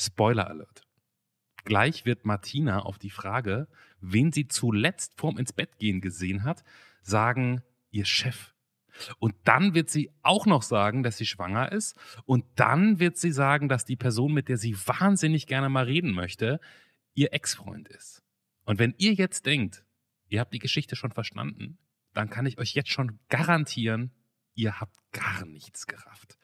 Spoiler Alert. Gleich wird Martina auf die Frage, wen sie zuletzt vorm ins Bett gehen gesehen hat, sagen, ihr Chef. Und dann wird sie auch noch sagen, dass sie schwanger ist. Und dann wird sie sagen, dass die Person, mit der sie wahnsinnig gerne mal reden möchte, ihr Ex-Freund ist. Und wenn ihr jetzt denkt, ihr habt die Geschichte schon verstanden, dann kann ich euch jetzt schon garantieren, ihr habt gar nichts gerafft.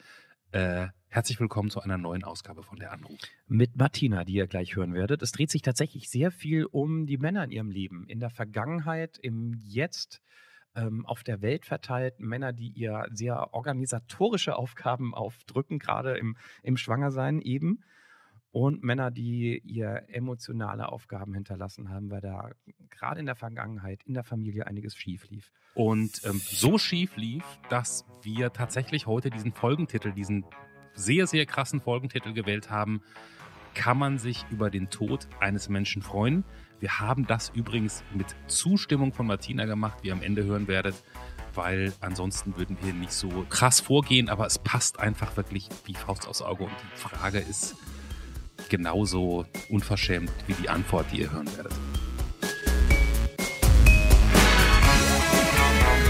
Äh, herzlich willkommen zu einer neuen Ausgabe von der Anruf. Mit Martina, die ihr gleich hören werdet. Es dreht sich tatsächlich sehr viel um die Männer in ihrem Leben. In der Vergangenheit, im Jetzt, ähm, auf der Welt verteilt. Männer, die ihr sehr organisatorische Aufgaben aufdrücken, gerade im, im Schwangersein eben. Und Männer, die ihr emotionale Aufgaben hinterlassen haben, weil da gerade in der Vergangenheit in der Familie einiges schief lief. Und ähm, so schief lief, dass wir tatsächlich heute diesen Folgentitel, diesen sehr, sehr krassen Folgentitel gewählt haben. Kann man sich über den Tod eines Menschen freuen? Wir haben das übrigens mit Zustimmung von Martina gemacht, wie ihr am Ende hören werdet, weil ansonsten würden wir nicht so krass vorgehen, aber es passt einfach wirklich wie Faust aufs Auge und die Frage ist genauso unverschämt wie die Antwort, die ihr hören werdet.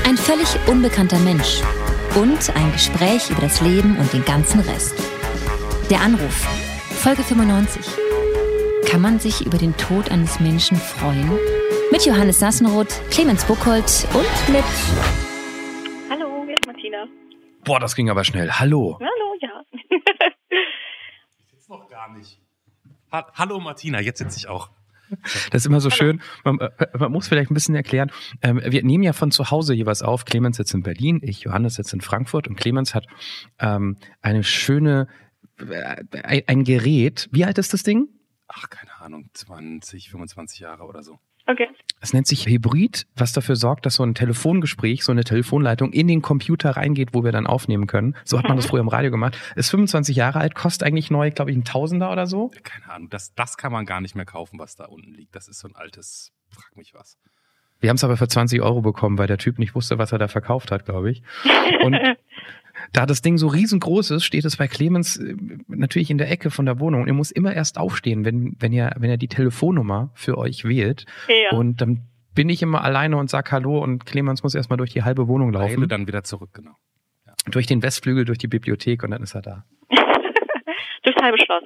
Ein völlig unbekannter Mensch und ein Gespräch über das Leben und den ganzen Rest. Der Anruf, Folge 95. Kann man sich über den Tod eines Menschen freuen? Mit Johannes Sassenroth, Clemens Buchholz und mit. Hallo, hier ist Martina. Boah, das ging aber schnell. Hallo. Hallo, ja. Ich sitze noch gar nicht. Ha Hallo Martina, jetzt sitze ich auch. Das ist immer so schön. Man, äh, man, muss vielleicht ein bisschen erklären. Ähm, wir nehmen ja von zu Hause jeweils auf. Clemens sitzt in Berlin, ich, Johannes, sitzt in Frankfurt und Clemens hat ähm, eine schöne, äh, ein Gerät. Wie alt ist das Ding? Ach, keine Ahnung, 20, 25 Jahre oder so. Okay. Es nennt sich Hybrid, was dafür sorgt, dass so ein Telefongespräch, so eine Telefonleitung in den Computer reingeht, wo wir dann aufnehmen können. So hat man das früher im Radio gemacht. Ist 25 Jahre alt, kostet eigentlich neu, glaube ich, ein Tausender oder so. Keine Ahnung, das, das kann man gar nicht mehr kaufen, was da unten liegt. Das ist so ein altes, frag mich was. Wir haben es aber für 20 Euro bekommen, weil der Typ nicht wusste, was er da verkauft hat, glaube ich. Und da das Ding so riesengroß ist, steht es bei Clemens äh, natürlich in der Ecke von der Wohnung. Ihr muss immer erst aufstehen, wenn, wenn ihr, wenn ihr die Telefonnummer für euch wählt. Ja. Und dann bin ich immer alleine und sag Hallo und Clemens muss erstmal durch die halbe Wohnung laufen. Eile dann wieder zurück, genau. Durch den Westflügel, durch die Bibliothek und dann ist er da. Durchs halbe Schloss.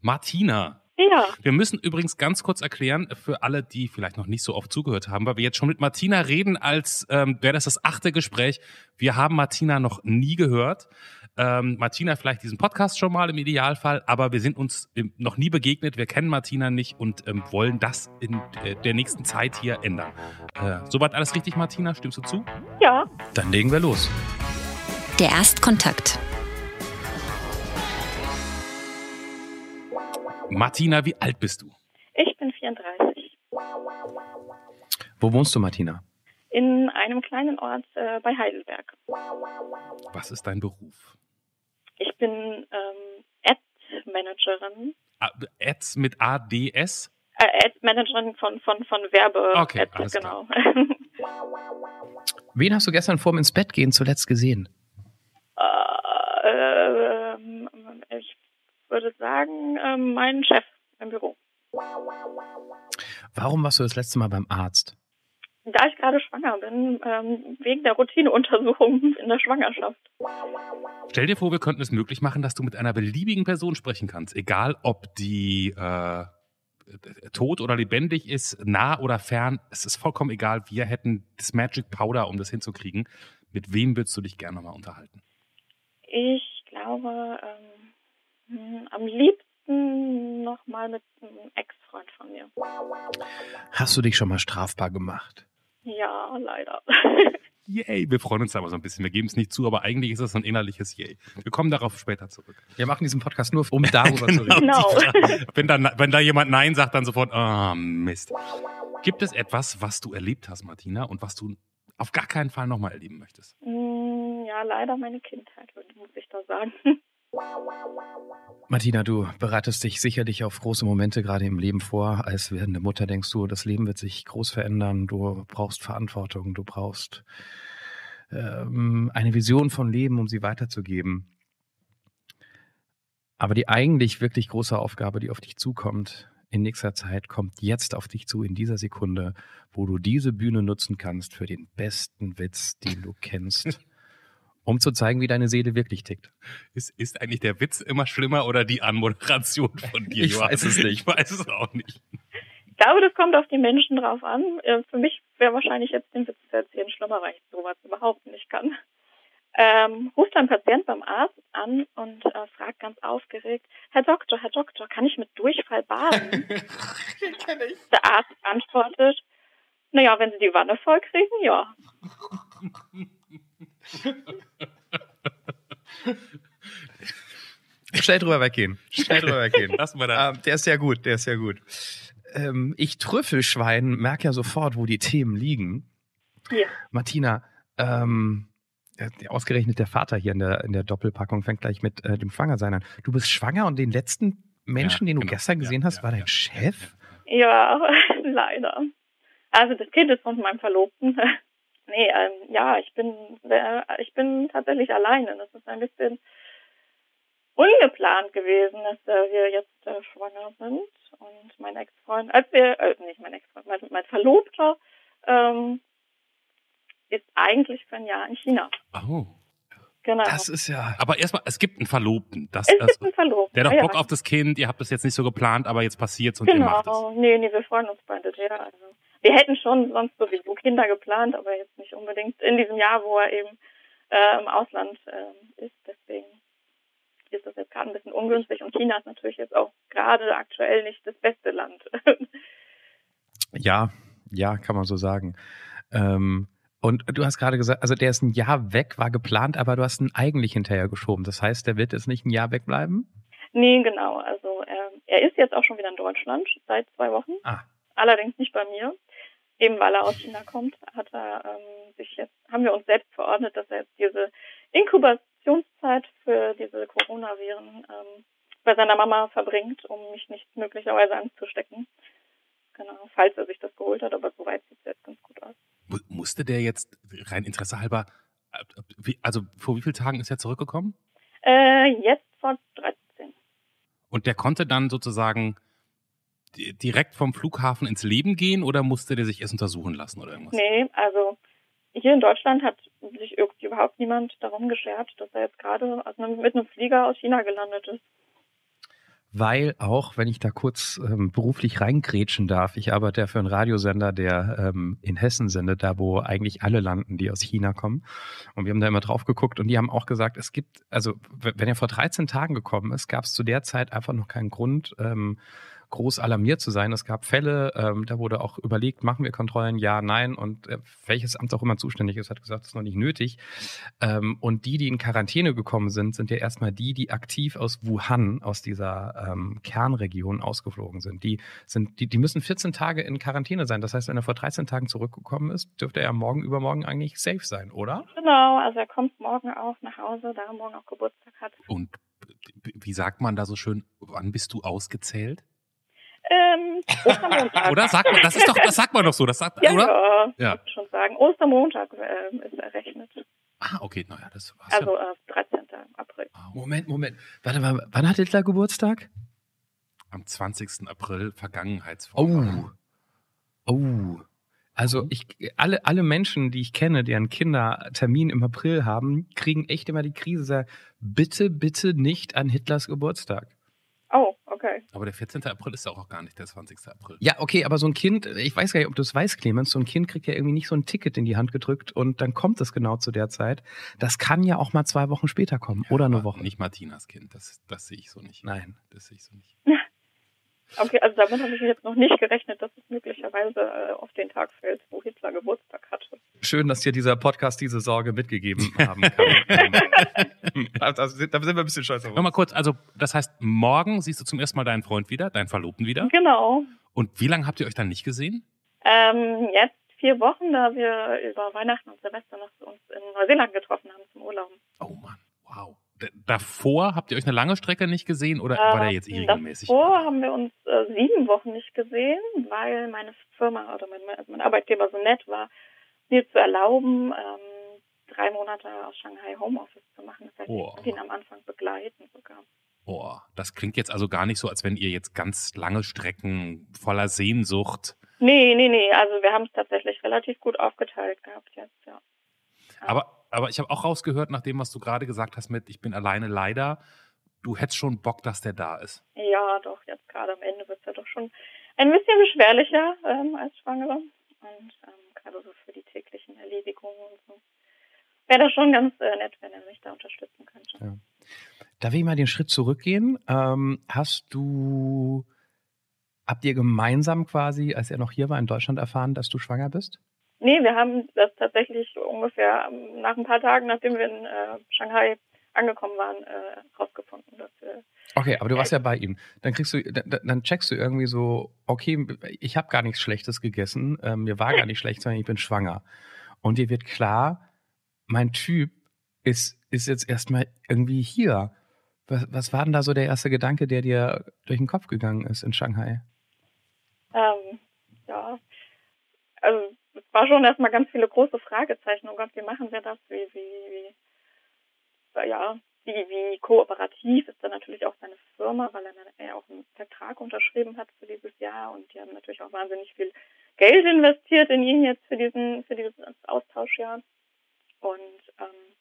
Martina, Ja. wir müssen übrigens ganz kurz erklären, für alle, die vielleicht noch nicht so oft zugehört haben, weil wir jetzt schon mit Martina reden, als ähm, wäre das das achte Gespräch. Wir haben Martina noch nie gehört. Ähm, Martina vielleicht diesen Podcast schon mal im Idealfall, aber wir sind uns ähm, noch nie begegnet, wir kennen Martina nicht und ähm, wollen das in äh, der nächsten Zeit hier ändern. Äh, soweit alles richtig, Martina? Stimmst du zu? Ja. Dann legen wir los. Der Erstkontakt. Martina, wie alt bist du? Ich bin 34. Wo wohnst du, Martina? In einem kleinen Ort äh, bei Heidelberg. Was ist dein Beruf? Ich bin ähm, Ad-Managerin. Ah, Ads mit ADS? Äh, Ad-Managerin von, von, von Werbe. Okay, Ad, alles genau. Wen hast du gestern vorm ins Bett gehen zuletzt gesehen? äh, ich würde sagen, ähm, mein Chef im Büro. Warum warst du das letzte Mal beim Arzt? Da ich gerade schwanger bin, ähm, wegen der Routineuntersuchung in der Schwangerschaft. Stell dir vor, wir könnten es möglich machen, dass du mit einer beliebigen Person sprechen kannst, egal ob die äh, tot oder lebendig ist, nah oder fern. Es ist vollkommen egal. Wir hätten das Magic Powder, um das hinzukriegen. Mit wem würdest du dich gerne nochmal unterhalten? Ich glaube, ähm, hm, am liebsten nochmal mit einem Ex-Freund von mir. Hast du dich schon mal strafbar gemacht? Ja, leider. Yay, wir freuen uns aber so ein bisschen. Wir geben es nicht zu, aber eigentlich ist es so ein innerliches Yay. Wir kommen darauf später zurück. Wir machen diesen Podcast nur, um darüber zu reden. Genau. wenn, dann, wenn da jemand Nein sagt, dann sofort, ah, Mist. Gibt es etwas, was du erlebt hast, Martina, und was du auf gar keinen Fall nochmal erleben möchtest? Hm, ja, leider meine Kindheit, muss ich da sagen. Martina, du bereitest dich sicherlich auf große Momente gerade im Leben vor. Als werdende Mutter denkst du, das Leben wird sich groß verändern. Du brauchst Verantwortung, du brauchst ähm, eine Vision von Leben, um sie weiterzugeben. Aber die eigentlich wirklich große Aufgabe, die auf dich zukommt in nächster Zeit, kommt jetzt auf dich zu, in dieser Sekunde, wo du diese Bühne nutzen kannst für den besten Witz, den du kennst, um zu zeigen, wie deine Seele wirklich tickt. Ist, ist eigentlich der Witz immer schlimmer oder die Anmoderation von dir? Ich Johann? weiß es nicht. Ich weiß es auch nicht. Ich glaube, das kommt auf die Menschen drauf an. Äh, Für mich wäre wahrscheinlich jetzt den Witz zu erzählen schlimmer, weil ich sowas überhaupt nicht kann. Ähm, ruft ein Patient beim Arzt an und äh, fragt ganz aufgeregt, Herr Doktor, Herr Doktor, kann ich mit Durchfall baden? Der Arzt antwortet, naja, wenn Sie die Wanne voll kriegen, ja. Schnell drüber weggehen. Schnell drüber weggehen. Lassen wir da. Ähm, der ist ja gut, der ist ja gut. Ähm, ich Trüffelschwein merke ja sofort, wo die Themen liegen. Hier. Martina, ähm, der- ausgerechnet der Vater hier in der, in der Doppelpackung fängt gleich mit äh, dem Schwangersein an. Du bist schwanger und den letzten Menschen, Ja, den du genau. gestern gesehen Ja, hast, ja, war dein ja, Chef? Ja, leider. Also das Kind ist von meinem Verlobten. Nee, ähm, ja, ich bin äh, ich bin tatsächlich alleine. Das ist ein bisschen ungeplant gewesen, dass äh, wir jetzt äh, schwanger sind. Und mein Ex-Freund, als wir, äh, nicht mein Ex-Freund, mein, mein Verlobter ähm, ist eigentlich für ein Jahr in China. Oh. Genau. Das ist ja. Aber erstmal, es gibt einen Verlobten. Das, es gibt einen Verlobten. der hat Ja, doch Bock auf das Kind, ihr habt das jetzt nicht so geplant, aber jetzt passiert's und ihr macht es. Genau, nee, nee, wir freuen uns beide sehr. Also, wir hätten schon sonst sowieso Kinder geplant, aber jetzt nicht unbedingt in diesem Jahr, wo er eben äh, im Ausland äh, ist. Deswegen ist das jetzt gerade ein bisschen ungünstig und China ist natürlich jetzt auch gerade aktuell nicht das beste Land. Ja, ja, kann man so sagen. Ähm, und du hast gerade gesagt, also der ist ein Jahr weg, war geplant, aber du hast ihn eigentlich hinterher geschoben. Das heißt, der wird jetzt nicht ein Jahr wegbleiben? nee, genau. Also er, er ist jetzt auch schon wieder in Deutschland seit zwei Wochen. Ah. Allerdings nicht bei mir. Eben weil er aus China kommt, hat er ähm, sich jetzt, haben wir uns selbst verordnet, dass er jetzt diese Inkubationszeit für diese Coronaviren ähm, bei seiner Mama verbringt, um mich nicht möglicherweise anzustecken. Genau, falls er sich das geholt hat, aber soweit sieht es jetzt ganz gut aus. Mu- Musste der jetzt rein Interesse halber, also vor wie vielen Tagen ist er zurückgekommen? Äh, jetzt vor 13. Und der konnte dann sozusagen direkt vom Flughafen ins Leben gehen oder musste der sich erst untersuchen lassen oder irgendwas? Nee, also hier in Deutschland hat sich irgendwie überhaupt niemand darum geschert, dass er jetzt gerade also mit einem Flieger aus China gelandet ist. Weil auch, wenn ich da kurz ähm, beruflich reingrätschen darf, ich arbeite ja für einen Radiosender, der ähm, in Hessen sendet, da wo eigentlich alle landen, die aus China kommen. Und wir haben da immer drauf geguckt und die haben auch gesagt, es gibt, also wenn er vor 13 Tagen gekommen ist, gab es zu der Zeit einfach noch keinen Grund, ähm, groß alarmiert zu sein. Es gab Fälle, ähm, da wurde auch überlegt, machen wir Kontrollen, ja, nein. Und äh, welches Amt auch immer zuständig ist, hat gesagt, das ist noch nicht nötig. Ähm, und die, die in Quarantäne gekommen sind, sind ja erstmal die, die aktiv aus Wuhan, aus dieser ähm, Kernregion ausgeflogen sind. Die, sind die, die müssen 14 Tage in Quarantäne sein. Das heißt, wenn er vor 13 Tagen zurückgekommen ist, dürfte er morgen übermorgen eigentlich safe sein, oder? Genau, also er kommt morgen auch nach Hause, da er morgen auch Geburtstag hat. Und b- wie sagt man da so schön, wann bist du ausgezählt? Ähm, Ostermontag. Oder sagt man, das ist doch, das sagt man doch so, das sagt, Ja, oder? ja, Ja. schon sagen. Ostermontag ähm, ist errechnet. Ah, okay, naja, das war's Also ja. äh, 13. April. Wow. Moment, Moment. Warte mal, wann hat Hitler Geburtstag? Am 20. April Vergangenheitswoche. Oh. Oh. Also ich, alle, alle Menschen, die ich kenne, deren Kinder Termin im April haben, kriegen echt immer die Krise, bitte, bitte nicht an Hitlers Geburtstag. Okay. Aber der 14. April ist ja auch gar nicht der 20. April. Ja, okay, aber so ein Kind, ich weiß gar nicht, ob du es weißt, Clemens, so ein Kind kriegt ja irgendwie nicht so ein Ticket in die Hand gedrückt und dann kommt es genau zu der Zeit. Das kann ja auch mal zwei Wochen später kommen oder eine Woche. Nicht Martinas Kind, das, das sehe ich so nicht. Nein. Das sehe ich so nicht. Okay, also damit habe ich jetzt noch nicht gerechnet, dass es möglicherweise äh, auf den Tag fällt, wo Hitler Geburtstag hatte. Schön, dass dir dieser Podcast diese Sorge mitgegeben haben kann. Da, sind wir ein bisschen stolz auf Nochmal kurz, also das heißt, morgen siehst du zum ersten Mal deinen Freund wieder, deinen Verlobten wieder. Genau. Und wie lange habt ihr euch dann nicht gesehen? Ähm, jetzt vier Wochen, da wir über Weihnachten und Silvester noch uns in Neuseeland getroffen haben zum Urlaub. Oh Mann, wow. Davor habt ihr euch eine lange Strecke nicht gesehen oder war der jetzt eh regelmäßig? Davor haben wir uns äh, sieben Wochen nicht gesehen, weil meine Firma oder mein, also mein Arbeitgeber so nett war, mir zu erlauben, ähm, drei Monate aus Shanghai Homeoffice zu machen. Das heißt, Oh. ich ihn am Anfang begleiten sogar. Oh, das klingt jetzt also gar nicht so, als wenn ihr jetzt ganz lange Strecken voller Sehnsucht. Nee, nee, nee. Also wir haben es tatsächlich relativ gut aufgeteilt gehabt jetzt, ja. Aber, aber ich habe auch rausgehört, nach dem, was du gerade gesagt hast mit Ich bin alleine leider, du hättest schon Bock, dass der da ist. Ja, doch, jetzt gerade am Ende wird es ja doch schon ein bisschen beschwerlicher ähm, als Schwangere. Und ähm, gerade so für die täglichen Erledigungen und so. Wäre das schon ganz äh, nett, wenn er mich da unterstützen könnte. Ja. Darf ich mal den Schritt zurückgehen? Ähm, hast du, habt ihr gemeinsam quasi, als er noch hier war in Deutschland, erfahren, dass du schwanger bist? Nee, wir haben das tatsächlich ungefähr ähm, nach ein paar Tagen, nachdem wir in äh, Shanghai angekommen waren, äh, rausgefunden, dass wir. Okay, aber du warst ja bei ihm. Dann kriegst du, dann, dann checkst du irgendwie so, okay, ich habe gar nichts Schlechtes gegessen, ähm, mir war gar nicht schlecht, sondern ich bin schwanger. Und dir wird klar, mein Typ ist, ist jetzt erstmal irgendwie hier. Was, was war denn da so der erste Gedanke, der dir durch den Kopf gegangen ist in Shanghai? Ähm, ja, also es war schon erstmal ganz viele große Fragezeichen. Oh Gott, wie machen wir das? Wie, wie, wie, ja, wie, wie kooperativ ist dann natürlich auch seine Firma, weil er, er auch einen Vertrag unterschrieben hat für dieses Jahr und die haben natürlich auch wahnsinnig viel Geld investiert in ihn jetzt für diesen, für dieses Austauschjahr. Und ähm,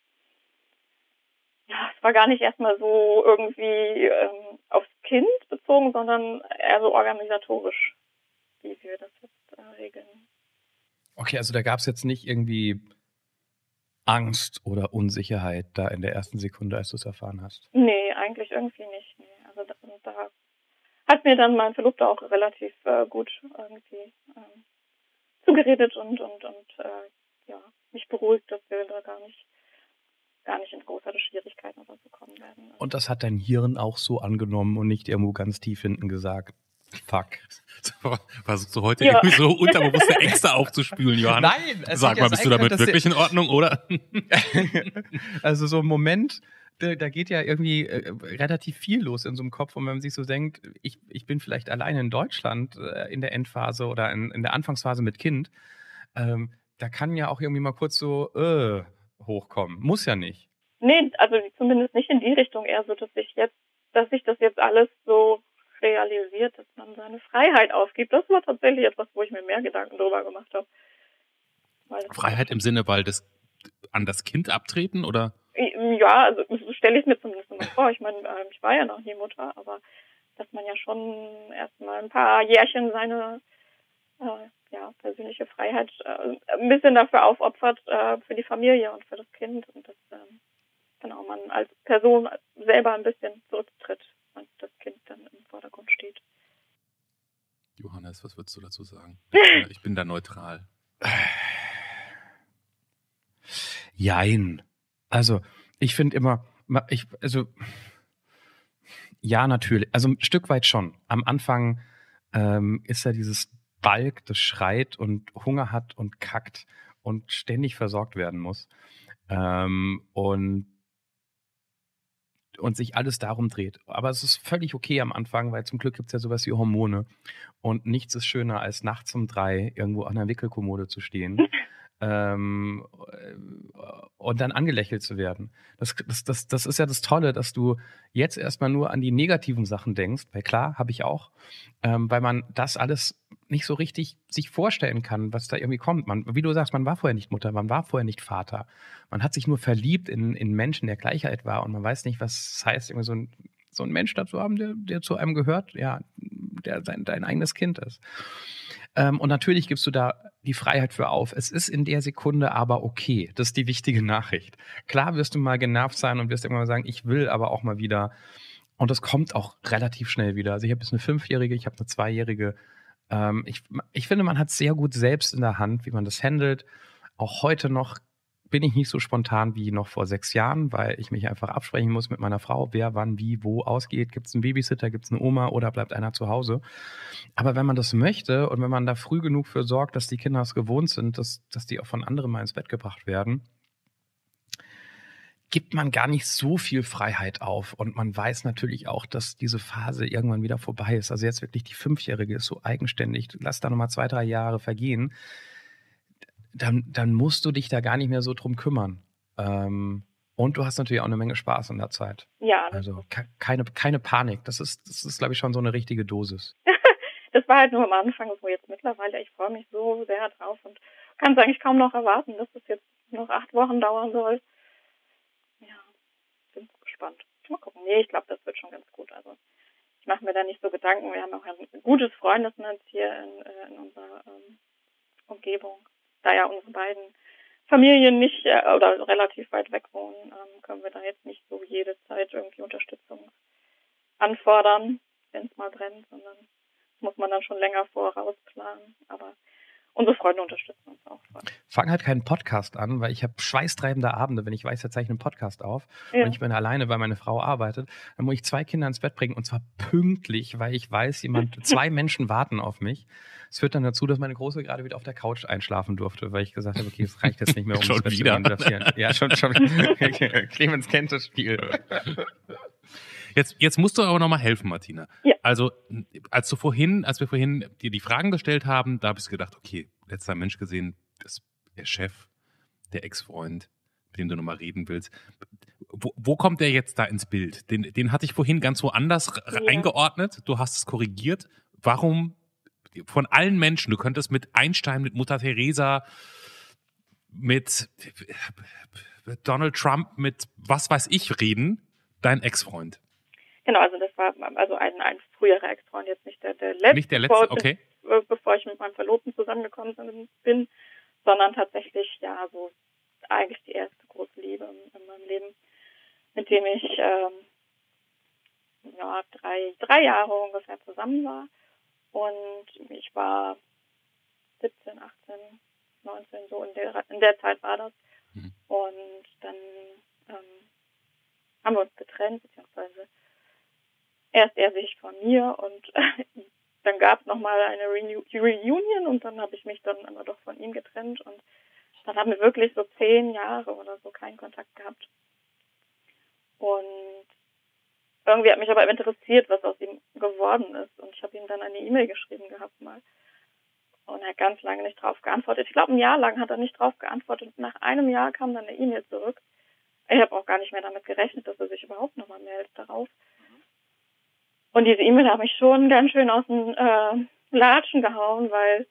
ja, es war gar nicht erstmal so irgendwie ähm, aufs Kind bezogen, sondern eher so organisatorisch, wie wir das jetzt äh, regeln. Okay, also da gab es jetzt nicht irgendwie Angst oder Unsicherheit da in der ersten Sekunde, als du es erfahren hast? Nee, eigentlich irgendwie nicht. Nee. Also da, da, hat mir dann mein Verlobter auch relativ äh, gut irgendwie ähm, zugeredet und, und, und äh, ja, mich beruhigt, dass wir da gar nicht gar nicht in großartige Schwierigkeiten oder so kommen werden. Und das hat dein Hirn auch so angenommen und nicht irgendwo ganz tief hinten gesagt. Fuck. Versuchst du heute ja. irgendwie so unterbewusste Ängste aufzuspülen, Johann? Nein, Sag mal, bist du damit wirklich in Ordnung, oder? also so ein Moment, da, da geht ja irgendwie äh, relativ viel los in so einem Kopf und wenn man sich so denkt, ich, ich bin vielleicht alleine in Deutschland äh, in der Endphase oder in, in der Anfangsphase mit Kind, ähm, da kann ja auch irgendwie mal kurz so äh, hochkommen. Muss ja nicht. Nee, also zumindest nicht in die Richtung, eher so, dass ich jetzt, dass sich das jetzt alles so realisiert, dass man seine Freiheit aufgibt. Das war tatsächlich etwas, wo ich mir mehr Gedanken drüber gemacht habe. Freiheit im Sinne, weil das an das Kind abtreten oder? Ja, also so stelle ich mir zumindest immer vor. Ich meine, ähm, ich war ja noch nie Mutter, aber dass man ja schon erstmal ein paar Jährchen seine äh, ja, persönliche Freiheit äh, ein bisschen dafür aufopfert äh, für die Familie und für das Kind und dass ähm, genau man als Person selber ein bisschen zurücktritt und das Kind dann im Vordergrund steht. Johannes, was würdest du dazu sagen? Ich bin, da neutral. Jein. Also, ich finde immer, ich, also, ja, natürlich. Also ein Stück weit schon. Am Anfang ähm, ist ja dieses Balk, das schreit und Hunger hat und kackt und ständig versorgt werden muss. Ähm, und und sich alles darum dreht. Aber es ist völlig okay am Anfang, weil zum Glück gibt es ja sowas wie Hormone. Und nichts ist schöner, als nachts um drei irgendwo an der Wickelkommode zu stehen ähm, und dann angelächelt zu werden. Das, das, das, das ist ja das Tolle, dass du jetzt erstmal nur an die negativen Sachen denkst, weil klar, habe ich auch, ähm, weil man das alles nicht so richtig sich vorstellen kann, was da irgendwie kommt. Man, wie du sagst, man war vorher nicht Mutter, man war vorher nicht Vater. Man hat sich nur verliebt in, in Menschen, der Gleichheit war und man weiß nicht, was es heißt, irgendwie so ein, so ein Mensch dazu haben, der, der zu einem gehört, ja, der sein, dein eigenes Kind ist. Ähm, und natürlich gibst du da die Freiheit für auf. Es ist in der Sekunde aber okay. Das ist die wichtige Nachricht. Klar wirst du mal genervt sein und wirst irgendwann mal sagen, ich will aber auch mal wieder. Und das kommt auch relativ schnell wieder. Also ich habe jetzt eine Fünfjährige, ich habe eine Zweijährige. Ähm, ich, ich finde, man hat sehr gut selbst in der Hand, wie man das handelt. Auch heute noch bin ich nicht so spontan wie noch vor sechs Jahren, weil ich mich einfach absprechen muss mit meiner Frau, wer wann wie wo ausgeht. Gibt es einen Babysitter, gibt es eine Oma oder bleibt einer zu Hause? Aber wenn man das möchte und wenn man da früh genug für sorgt, dass die Kinder es gewohnt sind, dass, dass die auch von anderen mal ins Bett gebracht werden, gibt man gar nicht so viel Freiheit auf. Und man weiß natürlich auch, dass diese Phase irgendwann wieder vorbei ist. Also jetzt wirklich die Fünfjährige ist so eigenständig. Lass da nochmal zwei, drei Jahre vergehen dann, dann musst du dich da gar nicht mehr so drum kümmern. Ähm, Und du hast natürlich auch eine Menge Spaß in der Zeit. Ja. Also keine, keine Panik. Das ist, das ist, glaube ich, schon so eine richtige Dosis. das war halt nur am Anfang so jetzt mittlerweile. Ich freue mich so sehr drauf und kann es eigentlich kaum noch erwarten, dass es jetzt noch acht Wochen dauern soll. Ja, bin gespannt. Mal gucken. Nee, ich glaube, das wird schon ganz gut. Also ich mache mir da nicht so Gedanken. Wir haben auch ein gutes Freundesnetz hier in, äh, in unserer ähm, Umgebung. Da ja unsere beiden Familien nicht äh, oder relativ weit weg wohnen, ähm, können wir da jetzt nicht so jede Zeit irgendwie Unterstützung anfordern, wenn es mal brennt, sondern muss man dann schon länger voraus planen. Aber unsere Freunde unterstützen uns auch. Fang halt keinen Podcast an, weil ich habe schweißtreibende Abende, wenn ich weiß, wir zeichnen einen Podcast auf ja. und ich bin alleine, weil meine Frau arbeitet, dann muss ich zwei Kinder ins Bett bringen und zwar pünktlich, weil ich weiß, jemand, zwei Menschen warten auf mich. Es führt dann dazu, dass meine Große gerade wieder auf der Couch einschlafen durfte, weil ich gesagt habe, okay, es reicht jetzt nicht mehr, um schon das wieder. zu Ja, schon, schon. Clemens kennt das Spiel. Jetzt, jetzt musst du aber nochmal helfen, Martina. Ja. Also, als du vorhin, als wir vorhin dir die Fragen gestellt haben, da habe ich gedacht, okay, letzter Mensch gesehen, das, der Chef, der Ex-Freund, mit dem du nochmal reden willst. Wo, wo kommt der jetzt da ins Bild? Den, den hatte ich vorhin ganz woanders ja. eingeordnet. Du hast es korrigiert. Warum von allen Menschen, du könntest mit Einstein, mit Mutter Teresa, mit Donald Trump, mit was weiß ich reden, dein Ex-Freund. Genau, also das war also ein, ein früherer Ex-Freund, jetzt nicht der, der letzte. Nicht der letzte, okay. Bevor ich mit meinem Verlobten zusammengekommen bin, sondern tatsächlich, ja, so eigentlich die erste große Liebe in, in meinem Leben, mit dem ich ähm, ja, drei, drei Jahre ungefähr zusammen war. Und ich war 17, 18, 19, so in der, in der Zeit war das. Mhm. Und dann ähm, haben wir uns getrennt, beziehungsweise erst er sich von mir und dann gab es nochmal eine Reunion und dann habe ich mich dann aber doch von ihm getrennt und dann haben wir wirklich so zehn Jahre oder so keinen Kontakt gehabt. Und irgendwie hat mich aber interessiert, was aus ihm geworden ist. Und ich habe ihm dann eine E-Mail geschrieben gehabt mal. Und er hat ganz lange nicht drauf geantwortet. Ich glaube, ein Jahr lang hat er nicht drauf geantwortet. Nach einem Jahr kam dann eine E-Mail zurück. Ich habe auch gar nicht mehr damit gerechnet, dass er sich überhaupt nochmal meldet darauf. Und diese E-Mail hat mich schon ganz schön aus dem äh, Latschen gehauen, weil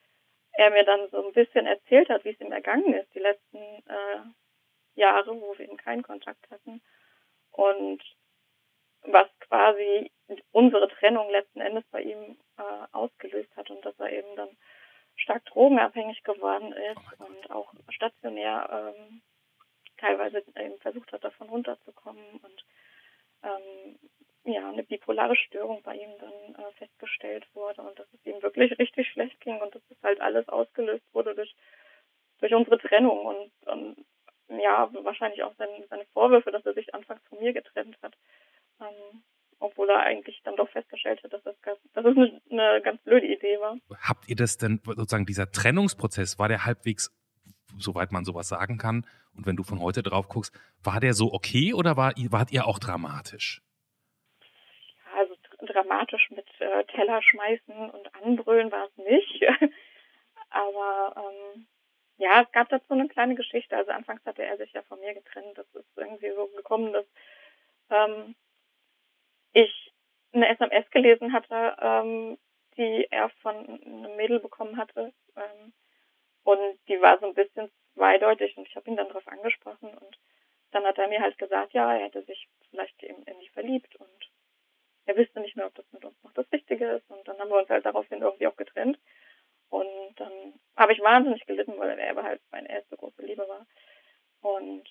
er mir dann so ein bisschen erzählt hat, wie es ihm ergangen ist, die letzten äh, Jahre, wo wir eben keinen Kontakt hatten. Und was quasi unsere Trennung letzten Endes bei ihm äh, ausgelöst hat und dass er eben dann stark drogenabhängig geworden ist oh und auch stationär ähm, teilweise eben versucht hat, davon runterzukommen und ähm, ja, eine bipolare Störung bei ihm dann äh, festgestellt wurde und dass es ihm wirklich richtig schlecht ging und dass das halt alles ausgelöst wurde durch, durch unsere Trennung und, und ja, wahrscheinlich auch seine, seine Vorwürfe, dass er sich anfangs von mir getrennt hat. Ähm, obwohl er eigentlich dann doch festgestellt hat, dass das, dass es eine, eine ganz blöde Idee war. Habt ihr das denn, sozusagen dieser Trennungsprozess, war der halbwegs, soweit man sowas sagen kann, und wenn du von heute drauf guckst, war der so okay oder war, wart ihr auch dramatisch? dramatisch mit äh, Teller schmeißen und anbrüllen war es nicht. Aber ähm, ja, es gab dazu eine kleine Geschichte. Also anfangs hatte er sich ja von mir getrennt. Das ist irgendwie so gekommen, dass ähm, ich eine SMS gelesen hatte, ähm, die er von einem Mädel bekommen hatte. Ähm, und die war so ein bisschen zweideutig und ich habe ihn dann darauf angesprochen und dann hat er mir halt gesagt, ja, er hätte sich vielleicht in, in die verliebt und er wüsste nicht mehr, ob das mit uns noch das Richtige ist. Und dann haben wir uns halt daraufhin irgendwie auch getrennt. Und dann habe ich wahnsinnig gelitten, weil er aber halt meine erste große Liebe war. Und